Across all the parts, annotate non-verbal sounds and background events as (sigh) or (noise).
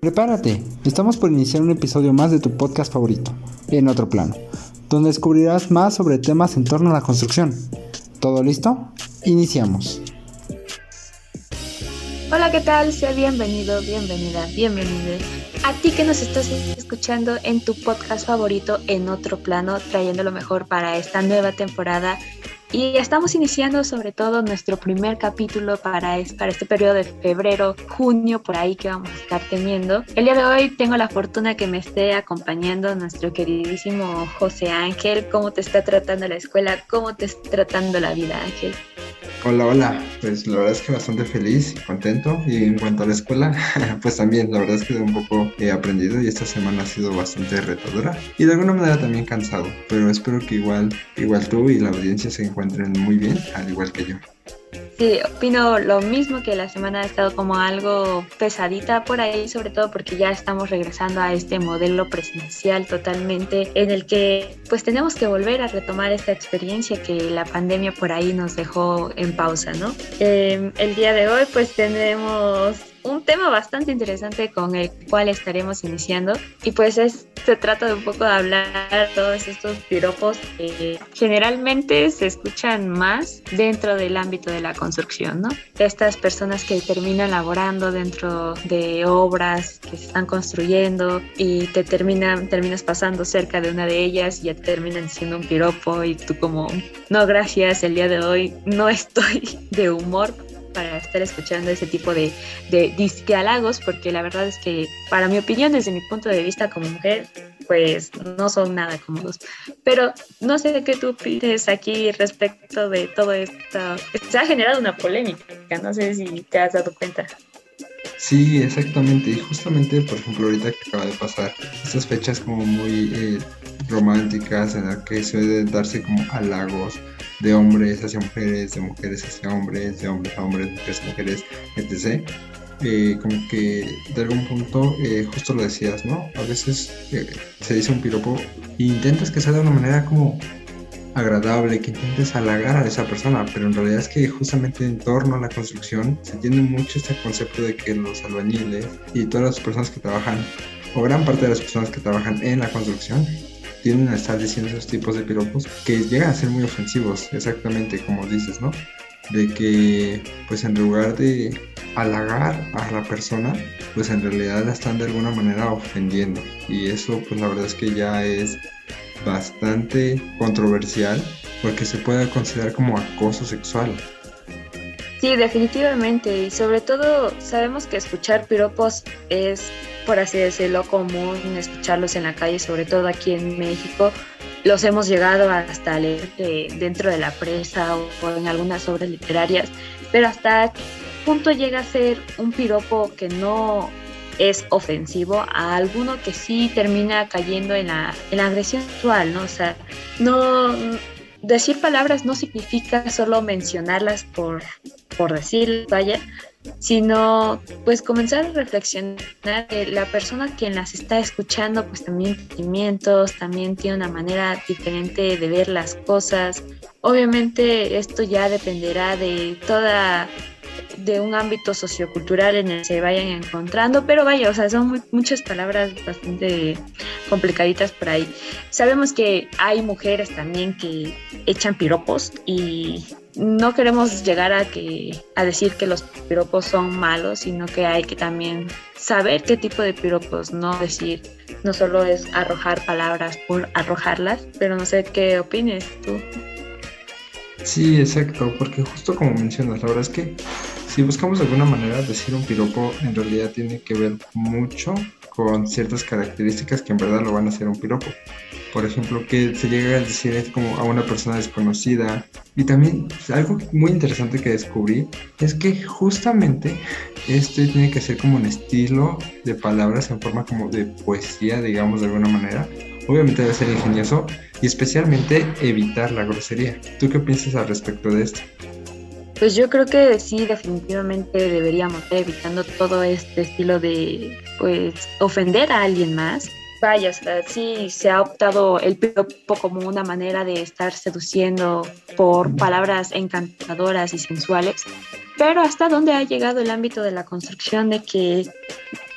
Prepárate, estamos por iniciar un episodio más de tu podcast favorito, En otro plano, donde descubrirás más sobre temas en torno a la construcción. ¿Todo listo? Iniciamos. Hola, ¿qué tal? Sea bienvenido, bienvenida, bienvenido a ti que nos estás escuchando en tu podcast favorito En otro plano, trayendo lo mejor para esta nueva temporada y estamos iniciando sobre todo nuestro primer capítulo para, para este periodo de febrero, junio, por ahí que vamos a estar teniendo. El día de hoy tengo la fortuna que me esté acompañando nuestro queridísimo José Ángel. ¿Cómo te está tratando la escuela? ¿Cómo te está tratando la vida, Ángel? Hola, hola. Pues la verdad es que bastante feliz y contento. Y en cuanto a la escuela, (laughs) pues también, la verdad es que un poco he aprendido y esta semana ha sido bastante retadora y de alguna manera también cansado. Pero espero que igual, igual tú y la audiencia se encuentren muy bien, al igual que yo. Sí, opino lo mismo que la semana ha estado como algo pesadita por ahí, sobre todo porque ya estamos regresando a este modelo presencial totalmente en el que pues tenemos que volver a retomar esta experiencia que la pandemia por ahí nos dejó en pausa, ¿no? Eh, el día de hoy pues tenemos un tema bastante interesante con el cual estaremos iniciando y pues es, se trata de un poco de hablar todos estos piropos que generalmente se escuchan más dentro del ámbito de la construcción, ¿no? Estas personas que terminan laborando dentro de obras que se están construyendo y te terminan, terminas pasando cerca de una de ellas y ya te terminan diciendo un piropo y tú como, no gracias, el día de hoy no estoy (laughs) de humor para estar escuchando ese tipo de, de halagos, porque la verdad es que, para mi opinión, desde mi punto de vista como mujer, pues no son nada cómodos. Pero no sé qué tú pides aquí respecto de todo esto. Se ha generado una polémica, no sé si te has dado cuenta. Sí, exactamente. Y justamente, por ejemplo, ahorita que acaba de pasar, estas fechas como muy eh, románticas en las que suele darse como halagos de hombres hacia mujeres, de mujeres hacia hombres, de hombres a hombres, mujeres a mujeres, etc. Eh, como que de algún punto, eh, justo lo decías, ¿no? A veces eh, se dice un piropo e intentas que sea de una manera como agradable, que intentes halagar a esa persona, pero en realidad es que justamente en torno a la construcción se tiene mucho este concepto de que los albañiles y todas las personas que trabajan, o gran parte de las personas que trabajan en la construcción, tienden a estar diciendo esos tipos de piropos que llegan a ser muy ofensivos, exactamente como dices, ¿no? De que, pues en lugar de halagar a la persona, pues en realidad la están de alguna manera ofendiendo. Y eso, pues la verdad es que ya es bastante controversial porque se puede considerar como acoso sexual. Sí, definitivamente. Y sobre todo sabemos que escuchar piropos es por así decirlo, común escucharlos en la calle, sobre todo aquí en México. Los hemos llegado hasta leer dentro de la presa o, en algunas obras literarias, pero hasta punto llega a ser un piropo que no es ofensivo a alguno que sí termina cayendo en la agresión sexual, ¿no? O sea, no decir palabras no significa solo mencionarlas por, por decir, vaya, sino pues comenzar a reflexionar que la persona quien las está escuchando pues también tiene sentimientos, también tiene una manera diferente de ver las cosas. Obviamente esto ya dependerá de toda de un ámbito sociocultural en el que se vayan encontrando, pero vaya, o sea, son muchas palabras bastante complicaditas por ahí. Sabemos que hay mujeres también que echan piropos y no queremos llegar a que a decir que los piropos son malos, sino que hay que también saber qué tipo de piropos, no decir, no solo es arrojar palabras por arrojarlas, pero no sé qué opines tú. Sí, exacto, porque justo como mencionas, la verdad es que si buscamos de alguna manera decir un piropo, en realidad tiene que ver mucho con ciertas características que en verdad lo van a hacer un piropo. Por ejemplo, que se llega a decir es como a una persona desconocida. Y también algo muy interesante que descubrí es que justamente este tiene que ser como un estilo de palabras en forma como de poesía, digamos de alguna manera. Obviamente debe ser ingenioso y especialmente evitar la grosería. ¿Tú qué piensas al respecto de esto? Pues yo creo que sí, definitivamente deberíamos estar evitando todo este estilo de, pues, ofender a alguien más. Vaya, o sí se ha optado el piropo como una manera de estar seduciendo por palabras encantadoras y sensuales, pero hasta dónde ha llegado el ámbito de la construcción de que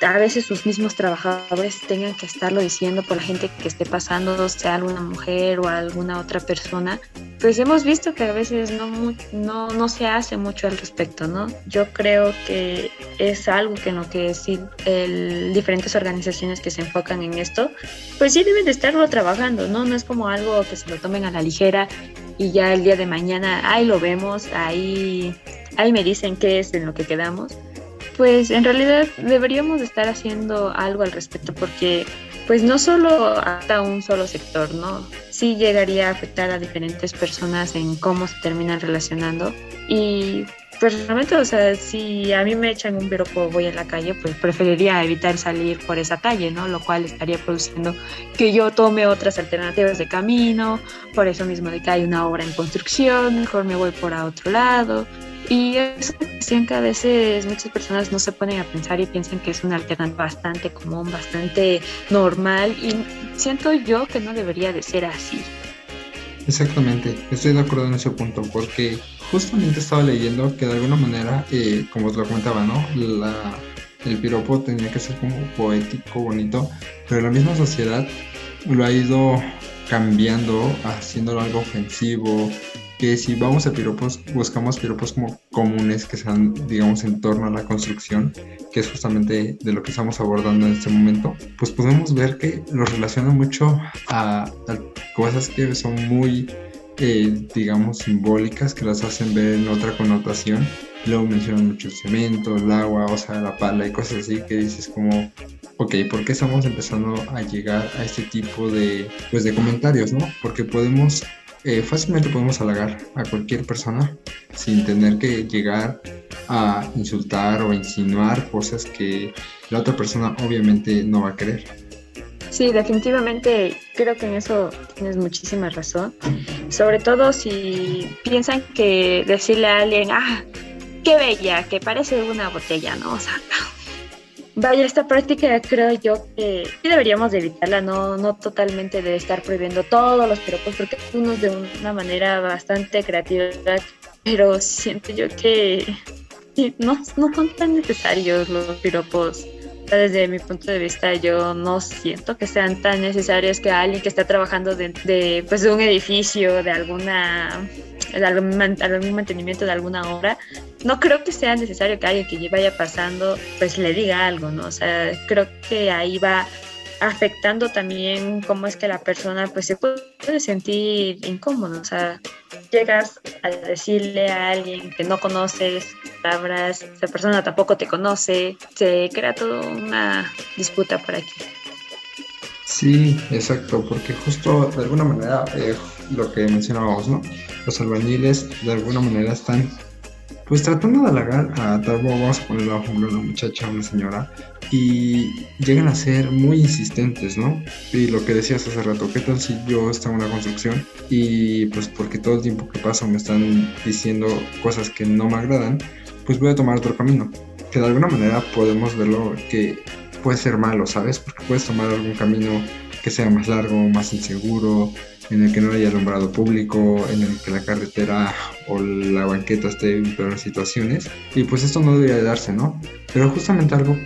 a veces sus mismos trabajadores tengan que estarlo diciendo por la gente que esté pasando, sea alguna mujer o alguna otra persona, pues hemos visto que a veces no, no, no se hace mucho al respecto, ¿no? Yo creo que es algo que en lo que sí el, diferentes organizaciones que se enfocan en esto, pues sí deben de estarlo trabajando, ¿no? No es como algo que se lo tomen a la ligera y ya el día de mañana, ahí lo vemos, ahí, ahí me dicen qué es en lo que quedamos pues en realidad deberíamos estar haciendo algo al respecto porque pues no solo hasta un solo sector, ¿no? Sí llegaría a afectar a diferentes personas en cómo se terminan relacionando y personalmente, o sea, si a mí me echan un piropo voy en la calle, pues preferiría evitar salir por esa calle, ¿no? Lo cual estaría produciendo que yo tome otras alternativas de camino, por eso mismo de que hay una obra en construcción, mejor me voy por a otro lado. Y es una cuestión que a veces muchas personas no se ponen a pensar y piensan que es una alternativa bastante común, bastante normal y siento yo que no debería de ser así. Exactamente, estoy de acuerdo en ese punto porque justamente estaba leyendo que de alguna manera, eh, como os lo comentaba, ¿no? el piropo tenía que ser como poético, bonito, pero la misma sociedad lo ha ido cambiando, haciéndolo algo ofensivo, que si vamos a piropos, buscamos piropos como comunes que sean, digamos, en torno a la construcción, que es justamente de lo que estamos abordando en este momento, pues podemos ver que lo relaciona mucho a, a cosas que son muy, eh, digamos, simbólicas, que las hacen ver en otra connotación. Luego mencionan mucho el cemento, el agua, o sea, la pala y cosas así que dices como, ok, ¿por qué estamos empezando a llegar a este tipo de, pues, de comentarios, no? Porque podemos eh, fácilmente podemos halagar a cualquier persona sin tener que llegar a insultar o insinuar cosas que la otra persona obviamente no va a querer. Sí, definitivamente creo que en eso tienes muchísima razón. Sobre todo si piensan que decirle a alguien, ah, qué bella, que parece una botella, ¿no? O sea, Vaya, esta práctica creo yo que deberíamos de evitarla, no, no totalmente de estar prohibiendo todos los piropos, porque unos de una manera bastante creativa, pero siento yo que no, no son tan necesarios los piropos. Desde mi punto de vista, yo no siento que sean tan necesarios que alguien que está trabajando de, de, pues, de un edificio, de alguna algún, algún mantenimiento de alguna obra, no creo que sea necesario que alguien que vaya pasando pues le diga algo, ¿no? O sea, creo que ahí va afectando también cómo es que la persona pues se puede sentir incómodo, o sea, llegas a decirle a alguien que no conoces palabras, esa persona tampoco te conoce, se crea toda una disputa por aquí. Sí, exacto, porque justo de alguna manera eh, lo que mencionábamos, ¿no? Los albañiles de alguna manera están pues tratando de halagar a tal vamos a ponerlo a ejemplo una muchacha, una señora, y llegan a ser muy insistentes, ¿no? Y lo que decías hace rato, ¿qué tal si yo estaba en una construcción y pues porque todo el tiempo que paso me están diciendo cosas que no me agradan, pues voy a tomar otro camino? Que de alguna manera podemos verlo que puede ser malo, ¿sabes? Porque puedes tomar algún camino que sea más largo, más inseguro, en el que no haya alumbrado público, en el que la carretera o la banqueta esté en peores situaciones. Y pues esto no debería de darse, ¿no? Pero justamente algo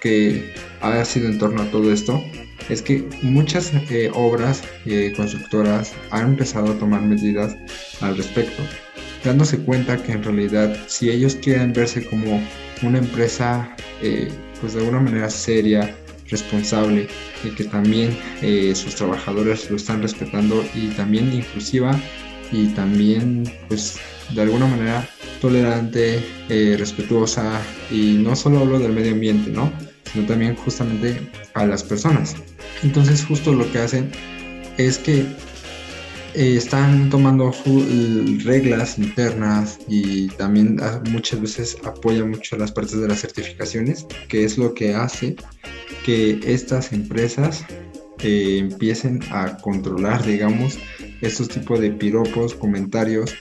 que ha sido en torno a todo esto es que muchas eh, obras eh, constructoras han empezado a tomar medidas al respecto, dándose cuenta que en realidad si ellos quieren verse como una empresa eh, pues de alguna manera seria, responsable y que también eh, sus trabajadores lo están respetando y también inclusiva y también pues de alguna manera tolerante, eh, respetuosa y no solo hablo del medio ambiente, ¿no? sino también justamente a las personas. Entonces justo lo que hacen es que eh, están tomando reglas internas y también ah, muchas veces apoyan mucho las partes de las certificaciones, que es lo que hace que estas empresas eh, empiecen a controlar, digamos, estos tipos de piropos, comentarios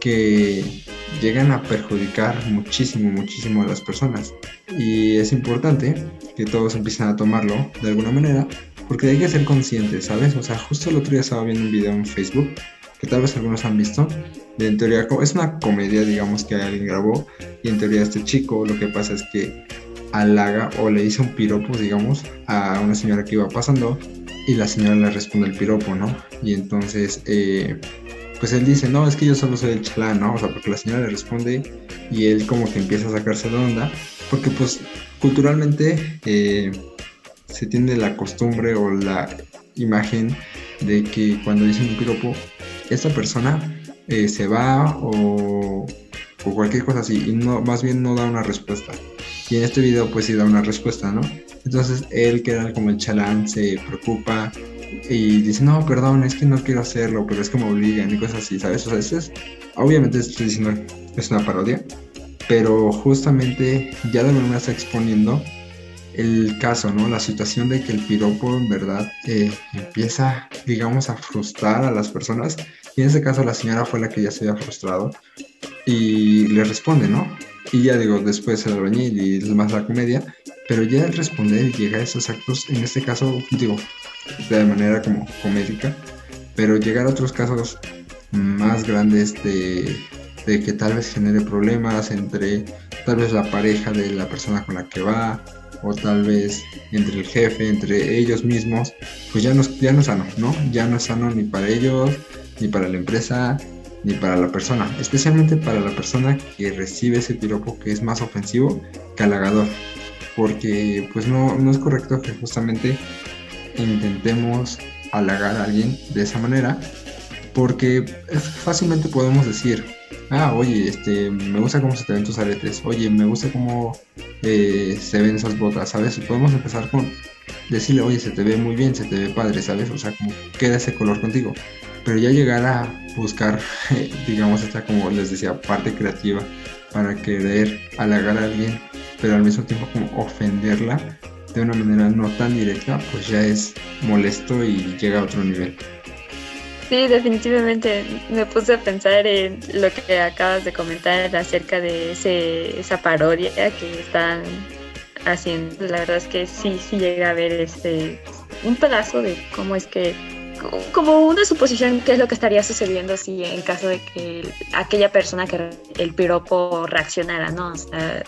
que llegan a perjudicar muchísimo, muchísimo a las personas. Y es importante que todos empiecen a tomarlo de alguna manera, porque hay que ser conscientes, ¿sabes? O sea, justo el otro día estaba viendo un video en Facebook, que tal vez algunos han visto, de en teoría es una comedia, digamos, que alguien grabó, y en teoría este chico lo que pasa es que halaga o le dice un piropo, digamos, a una señora que iba pasando y la señora le responde el piropo, ¿no? Y entonces, eh, pues él dice, no, es que yo solo soy el chalán, ¿no? O sea, porque la señora le responde y él como que empieza a sacarse de onda, porque pues culturalmente eh, se tiene la costumbre o la imagen de que cuando dicen un piropo, esta persona eh, se va o, o, cualquier cosa así, y no, más bien no da una respuesta. Y en este video pues sí da una respuesta, ¿no? Entonces él, que era como el chalán, se preocupa y dice, no, perdón, es que no quiero hacerlo, pero es que me obligan y cosas así, ¿sabes? O sea, eso es, obviamente estoy diciendo, es una parodia, pero justamente ya de alguna está exponiendo el caso, ¿no? La situación de que el piropo en verdad eh, empieza, digamos, a frustrar a las personas. Y en ese caso la señora fue la que ya se había frustrado y le responde, ¿no? Y ya digo, después el albañil y más la comedia, pero ya el responder y llega a esos actos, en este caso, digo, de manera como comédica, pero llegar a otros casos más grandes de, de que tal vez genere problemas entre tal vez la pareja de la persona con la que va, o tal vez entre el jefe, entre ellos mismos, pues ya no, ya no es sano, ¿no? Ya no es sano ni para ellos, ni para la empresa, ni para la persona, especialmente para la persona que recibe ese piropo que es más ofensivo que halagador, porque pues no, no es correcto que justamente intentemos halagar a alguien de esa manera, porque fácilmente podemos decir, ah, oye, este, me gusta cómo se te ven tus aretes, oye, me gusta cómo eh, se ven esas botas, ¿sabes? Podemos empezar con decirle, oye, se te ve muy bien, se te ve padre, ¿sabes? O sea, como queda ese color contigo. Pero ya llegar a buscar, (laughs) digamos, esta, como les decía, parte creativa para querer halagar a alguien, pero al mismo tiempo como ofenderla de una manera no tan directa, pues ya es molesto y llega a otro nivel. Sí, definitivamente me puse a pensar en lo que acabas de comentar acerca de ese, esa parodia que están haciendo. La verdad es que sí, sí llega a ver este un pedazo de cómo es que como una suposición qué es lo que estaría sucediendo si en caso de que aquella persona que el piropo reaccionara, ¿no? O sea,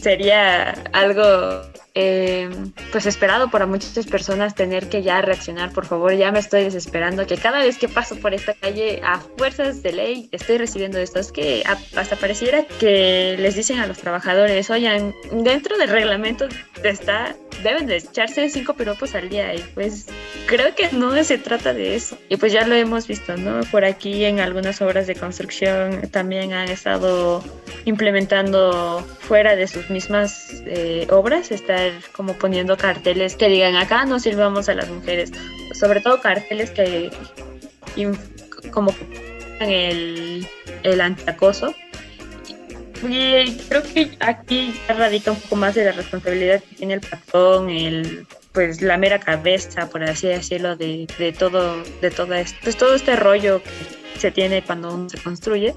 sería algo eh, pues esperado para muchas personas tener que ya reaccionar, por favor, ya me estoy desesperando, que cada vez que paso por esta calle a fuerzas de ley estoy recibiendo esto, es que hasta pareciera que les dicen a los trabajadores, oigan, dentro del reglamento está, deben de echarse cinco piropos al día y pues creo que no se trata de eso. Y pues ya lo hemos visto, ¿no? Por aquí en algunas obras de construcción también han estado implementando fuera de sus mismas eh, obras, estar como poniendo carteles que digan acá no sirvamos a las mujeres, sobre todo carteles que como el, el antiacoso. Y creo que aquí radica un poco más de la responsabilidad que tiene el patrón, el pues la mera cabeza, por así decirlo, de, de todo, de todo esto, pues todo este rollo que se tiene cuando uno se construye.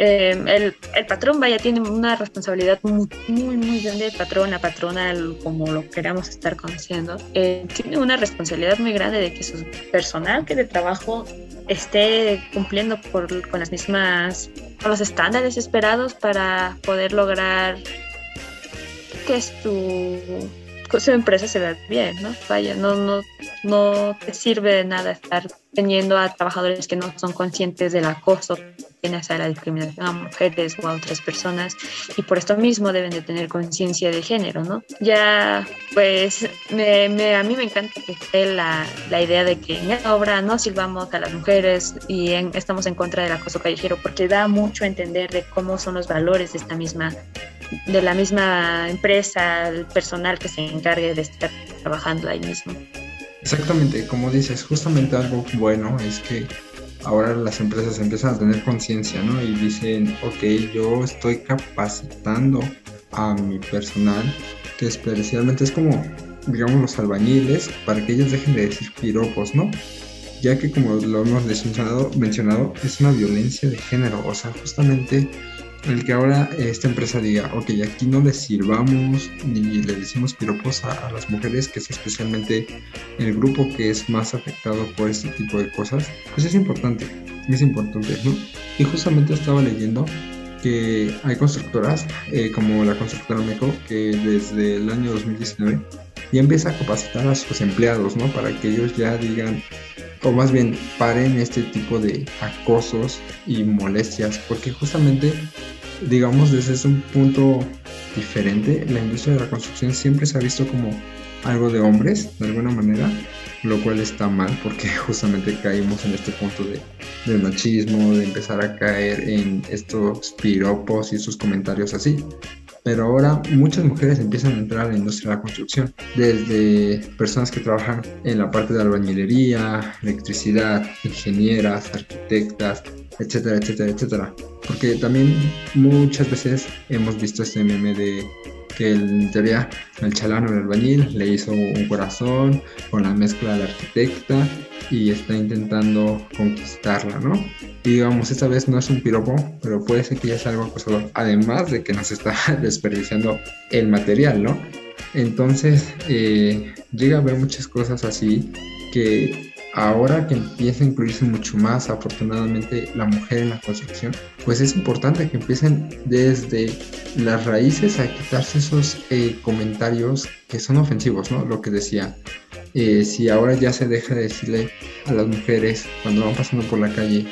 Em, el, el, patrón, vaya, tiene una responsabilidad muy, muy, grande, el patrón, la patrona, como lo queramos estar conociendo, eh, tiene una responsabilidad muy grande de que su personal que de trabajo esté cumpliendo por, con las mismas, con los estándares esperados para poder lograr que su, su empresa se vea bien, ¿no? Vaya, no, no, no te sirve de nada estar teniendo a trabajadores que no son conscientes del acoso tiene hacia la discriminación a mujeres o a otras personas y por esto mismo deben de tener conciencia de género, ¿no? Ya, pues, me, me, a mí me encanta que esté la, la, idea de que en esta obra no silbamos a las mujeres y estamos en contra del acoso callejero porque da mucho a entender de cómo son los valores de esta misma de la misma empresa, el personal que se encargue de estar trabajando ahí mismo. Exactamente, como dices, justamente algo bueno es que ahora las empresas empiezan a tener conciencia, ¿no? Y dicen, ok, yo estoy capacitando a mi personal, que especialmente es como, digamos, los albañiles, para que ellos dejen de decir piropos, ¿no? Ya que como lo hemos mencionado, mencionado es una violencia de género, o sea, justamente el que ahora esta empresa diga, ok, aquí no le sirvamos ni le decimos piropos a, las mujeres, que es especialmente el grupo que es más afectado por este tipo de cosas, pues es importante, es importante, ¿no? Y justamente estaba leyendo que hay constructoras eh, como la constructora Meco que desde el año 2019 ya empieza a capacitar a sus empleados, ¿no? Para que ellos ya digan, o más bien paren este tipo de acosos y molestias, porque justamente, digamos, desde un punto diferente, la industria de la construcción siempre se ha visto como algo de hombres, de alguna manera, lo cual está mal porque (laughs) justamente caímos en este punto de, machismo, de empezar a caer en estos piropos y estos comentarios así. Pero ahora muchas mujeres empiezan a entrar a la industria de la construcción, desde personas que trabajan en la parte de albañilería, electricidad, ingenieras, arquitectas, etcétera, etcétera, etcétera. Porque también muchas veces hemos visto este meme de que en teoría el chalano, el albañil, le hizo un corazón con la mezcla de la arquitecta y está intentando conquistarla, ¿no? Y digamos, esta vez no es un piropo, pero puede ser que ya sea algo acosador, además de que nos está (laughs) desperdiciando el material, ¿no? Entonces, eh, llega a haber muchas cosas así que ahora que empieza a incluirse mucho más afortunadamente la mujer en la construcción, pues es importante que empiecen desde las raíces a quitarse esos eh, comentarios que son ofensivos, ¿no? Lo que decía, eh, si ahora ya se deja de decirle a las mujeres cuando van pasando por la calle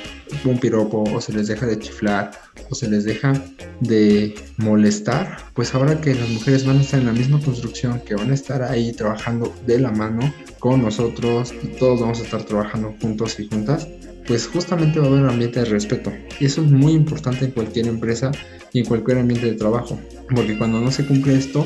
un piropo o se les deja de chiflar o se les deja de molestar, pues ahora que las mujeres van a estar en la misma construcción, que van a estar ahí trabajando de la mano con nosotros y todos vamos a estar trabajando juntos y juntas, pues justamente va a haber un ambiente de respeto. Y eso es muy importante en cualquier empresa y en cualquier ambiente de trabajo, porque cuando no se cumple esto,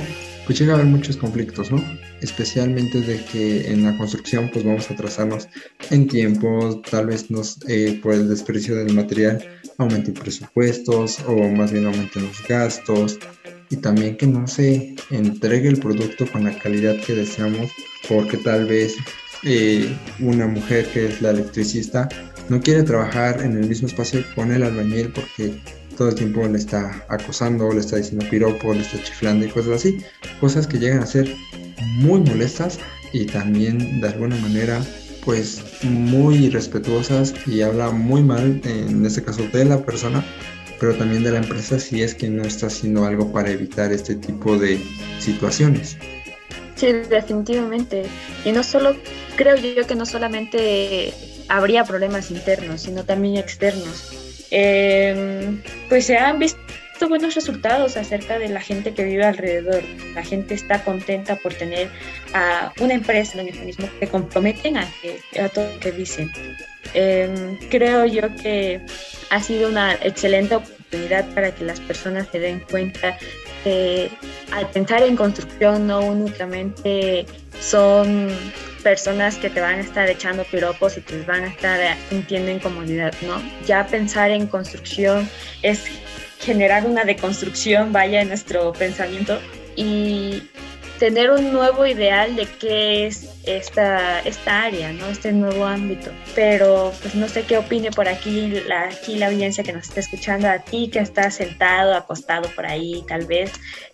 pues llega a haber muchos conflictos, ¿no? Especialmente de que en la construcción pues vamos a atrasarnos en tiempo, tal vez nos, eh, por el desprecio del material aumenten presupuestos o más bien aumenten los gastos y también que no se entregue el producto con la calidad que deseamos porque tal vez eh, una mujer que es la electricista no quiere trabajar en el mismo espacio con el albañil porque todo el tiempo le está acosando, le está diciendo piropo, le está chiflando y cosas así. Cosas que llegan a ser muy molestas y también de alguna manera pues muy irrespetuosas y habla muy mal en este caso de la persona pero también de la empresa si es que no está haciendo algo para evitar este tipo de situaciones. Sí, definitivamente. Y no solo, creo yo que no solamente habría problemas internos, sino también externos. Em, pues se han visto buenos resultados acerca de la gente que vive alrededor. La gente está contenta por tener a una empresa de mecanismo que comprometen a, a todo lo que dicen. Em, creo yo que ha sido una excelente oportunidad para que las personas se den cuenta que al pensar en construcción no únicamente son personas que te van a estar echando piropos y te van a estar sintiendo incomodidad, ¿no? Ya pensar en construcción es generar una deconstrucción, vaya, en nuestro pensamiento y tener un nuevo ideal de qué es esta, esta área, ¿no? Este nuevo ámbito. Pero pues no sé qué opine por aquí la, aquí la audiencia que nos está escuchando, a ti que estás sentado, acostado por ahí, tal vez.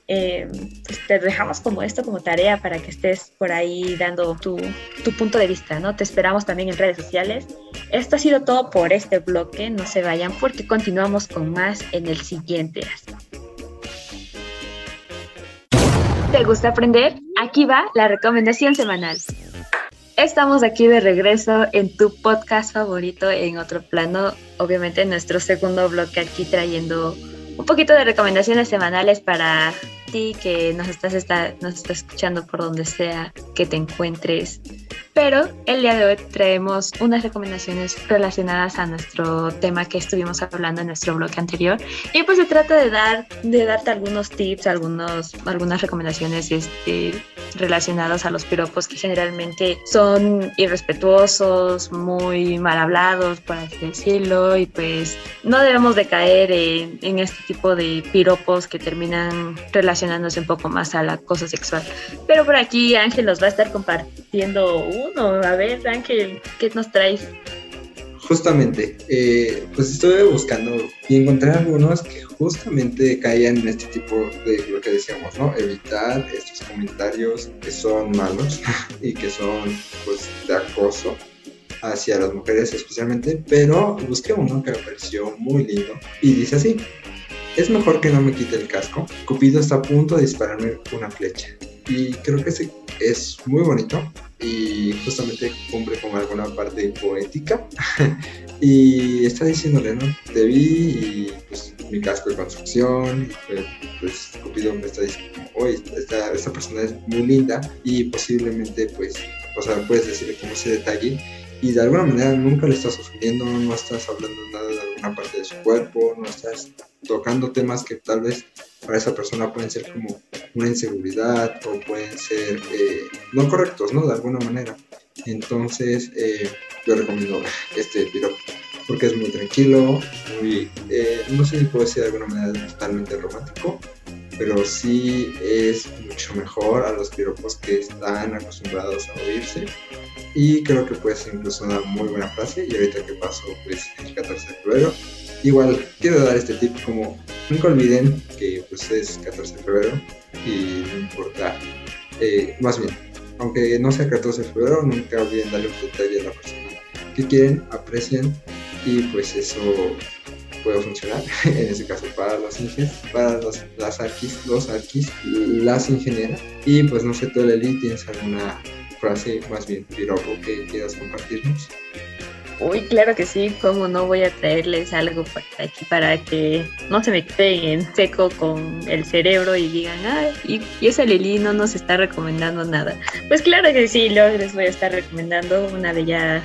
Eh, pues te dejamos como esto, como tarea para que estés por ahí dando tu, tu punto de vista, ¿no? Te esperamos también en redes sociales. Esto ha sido todo por este bloque, no se vayan porque continuamos con más en el siguiente. ¿Te gusta aprender? Aquí va la recomendación semanal. Estamos aquí de regreso en tu podcast favorito en otro plano, obviamente en nuestro segundo bloque aquí trayendo un poquito de recomendaciones semanales para ti que nos estás está, nos está escuchando por donde sea que te encuentres. Pero el día de hoy traemos unas recomendaciones relacionadas a nuestro tema que estuvimos hablando en nuestro blog anterior. Y pues se trata de dar de darte algunos tips, algunos algunas recomendaciones este, relacionadas a los piropos que generalmente son irrespetuosos, muy mal hablados, por así decirlo, y pues no debemos de caer en, en este tipo de piropos que terminan relacionándose un poco más al acoso sexual. Pero por aquí Ángel nos va a estar compartiendo uno. A ver, Ángel, ¿qué nos traes? Justamente, eh, pues estuve buscando y encontré algunos que justamente caían en este tipo de lo que decíamos, ¿no? Evitar estos comentarios que son malos (laughs) y que son pues de acoso hacia las mujeres especialmente, pero busqué uno que me pareció muy lindo y dice así, es mejor que no me quite el casco. Cupido está a punto de dispararme una flecha. Y creo que es muy bonito y justamente cumple con alguna parte poética. (laughs) y está diciéndole, ¿no? Te vi y pues mi casco de construcción, pues, pues Cupido me está diciendo, oye, esta, esta persona es muy linda y posiblemente pues, o sea, puedes decirle como ese detalle y de alguna manera nunca le estás ofendiendo, no estás hablando nada de alguna parte de su cuerpo, no estás tocando temas que tal vez para esa persona pueden ser como una inseguridad o pueden ser eh, no correctos, ¿no? De alguna manera. Entonces, eh, yo recomiendo este piropo porque es muy tranquilo, muy, eh, no sé si puede ser de alguna manera totalmente romántico, pero sí es mucho mejor a los piropos que están acostumbrados a oírse. Y creo que puede ser incluso una muy buena frase. Y ahorita que pasó pues, el 14 de febrero, igual quiero dar este tip como nunca olviden que pues, es 14 de febrero y no importa, eh, más bien, aunque no sea 14 de febrero, nunca olviden darle un detalle a la persona que quieren, aprecian y pues eso puede funcionar, (laughs) en ese caso para los inges, para las arquis, los arquis, las ingenieras. Y pues no sé, tú Leli, ¿tienes alguna frase, más bien piropo que quieras compartirnos? Uy, claro que sí, como no voy a traerles algo para aquí para que no se me queden en seco con el cerebro y digan, ah, y, y esa Lili no nos está recomendando nada. Pues claro que sí, luego les voy a estar recomendando una bella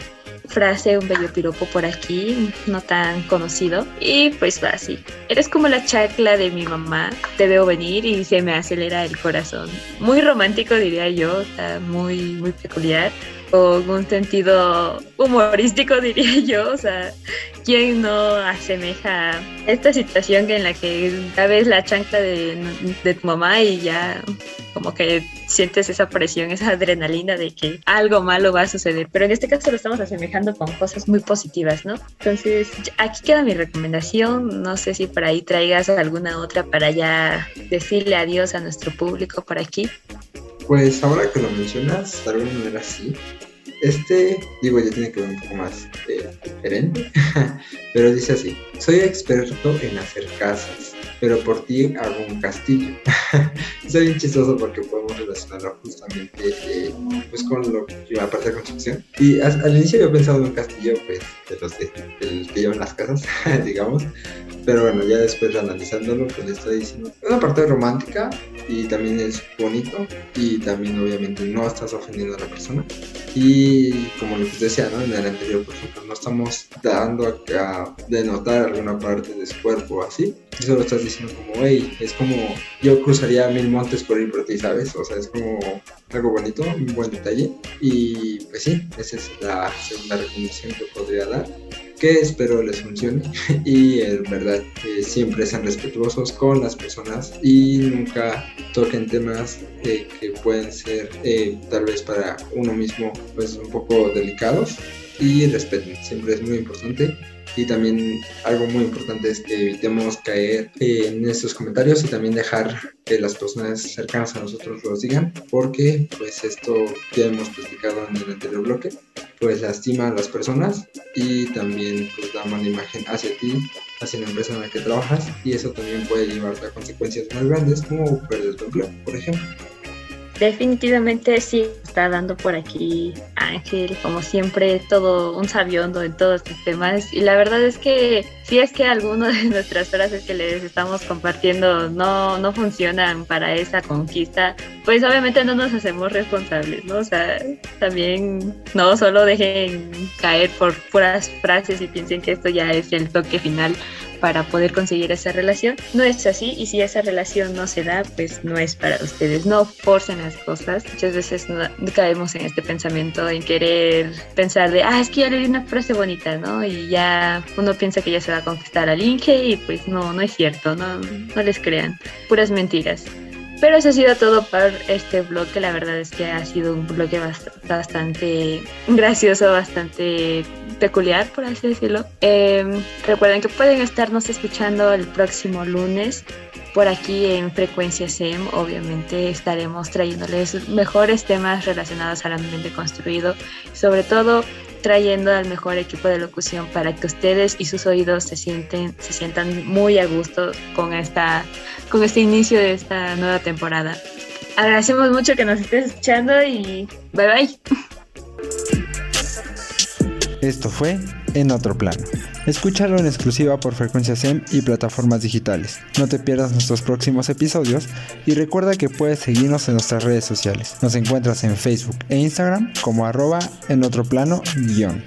frase, un bello piropo por aquí, no tan conocido. Y pues va así. Eres como la chacla de mi mamá, te veo venir y se me acelera el corazón. Muy romántico diría yo, está muy, muy peculiar con un sentido humorístico, (laughs) diría yo. O sea, ¿quién no asemeja esta situación en la que ya ves la chancla de, de, tu mamá y ya como que sientes esa presión, esa adrenalina de que algo malo va a suceder? Pero en este caso lo estamos asemejando con cosas muy positivas, ¿no? Entonces, aquí queda mi recomendación. No sé si por ahí traigas alguna otra para ya decirle adiós a nuestro público por aquí. Pues ahora que lo mencionas, de alguna manera sí. Este, digo, ya tiene que ver un poco más eh, diferente, (laughs) pero dice así, soy experto en hacer casas, pero por ti hago un castillo. (laughs) Está bien chistoso porque podemos relacionarlo justamente eh, pues con lo, la parte de construcción. Y al, inicio he pensado en un castillo, pues, de los de, que llevan las casas, (laughs) digamos, pero bueno, ya después analizándolo, pues le está diciendo una parte romántica y también es bonito y también obviamente no estás ofendiendo a la persona. Y como que decía, ¿no? En el anterior, por ejemplo, no estamos dando a, denotar alguna parte de su cuerpo así. Solo estás diciendo como, hey, es como yo cruzaría mil montes por ir por ti, ¿sabes? O sea, es como algo bonito, un buen detalle. Y pues sí, esa es la segunda recomendación que podría dar que espero les funcione (laughs) y en verdad que siempre sean respetuosos con las personas y nunca toquen temas eh, que pueden ser eh, tal vez para uno mismo pues un poco delicados y respeten, siempre es muy importante y también algo muy importante es que evitemos caer en estos comentarios y también dejar que las personas cercanas a nosotros los digan, porque pues esto ya hemos platicado en el anterior bloque, pues lastima a las personas y también pues da mala imagen hacia ti, hacia la empresa en la que trabajas y eso también puede llevarte a consecuencias más grandes como perder tu empleo, por ejemplo. Definitivamente sí, está dando por aquí Ángel, como siempre, todo un sabiondo en todos estos temas. Y la verdad es que si es que algunas de (laughs) nuestras frases que les estamos compartiendo no, no funcionan para esa conquista, pues obviamente no nos hacemos responsables, ¿no? O sea, también no solo dejen caer por puras frases y piensen que esto ya es el toque final para poder conseguir esa relación. No es así y si esa relación no se da, pues no es para ustedes. No forcen las cosas. Muchas veces no, caemos en este pensamiento, en querer pensar de, ah, es que ya le di una frase bonita, ¿no? Y ya uno piensa que ya se va a conquistar al Inge y pues no, no es cierto, no, no les crean. Puras mentiras. Pero eso ha sido todo para este blog, que la verdad es que ha sido un blog bastante gracioso, bastante peculiar, por así decirlo. Em, recuerden que pueden estarnos escuchando el próximo lunes por aquí en Frecuencia SEM. Obviamente estaremos trayéndoles mejores temas relacionados al ambiente construido, sobre todo trayendo al mejor equipo de locución para que ustedes y sus oídos se sienten, se sientan muy a gusto con esta, con este inicio de esta nueva temporada. Agradecemos mucho que nos estés escuchando y bye bye. Esto fue En Otro Plano. Escúchalo en exclusiva por Frecuencia SEM y plataformas digitales. No te pierdas nuestros próximos episodios y recuerda que puedes seguirnos en nuestras redes sociales. Nos encuentras en Facebook e Instagram como arroba en otro plano guion.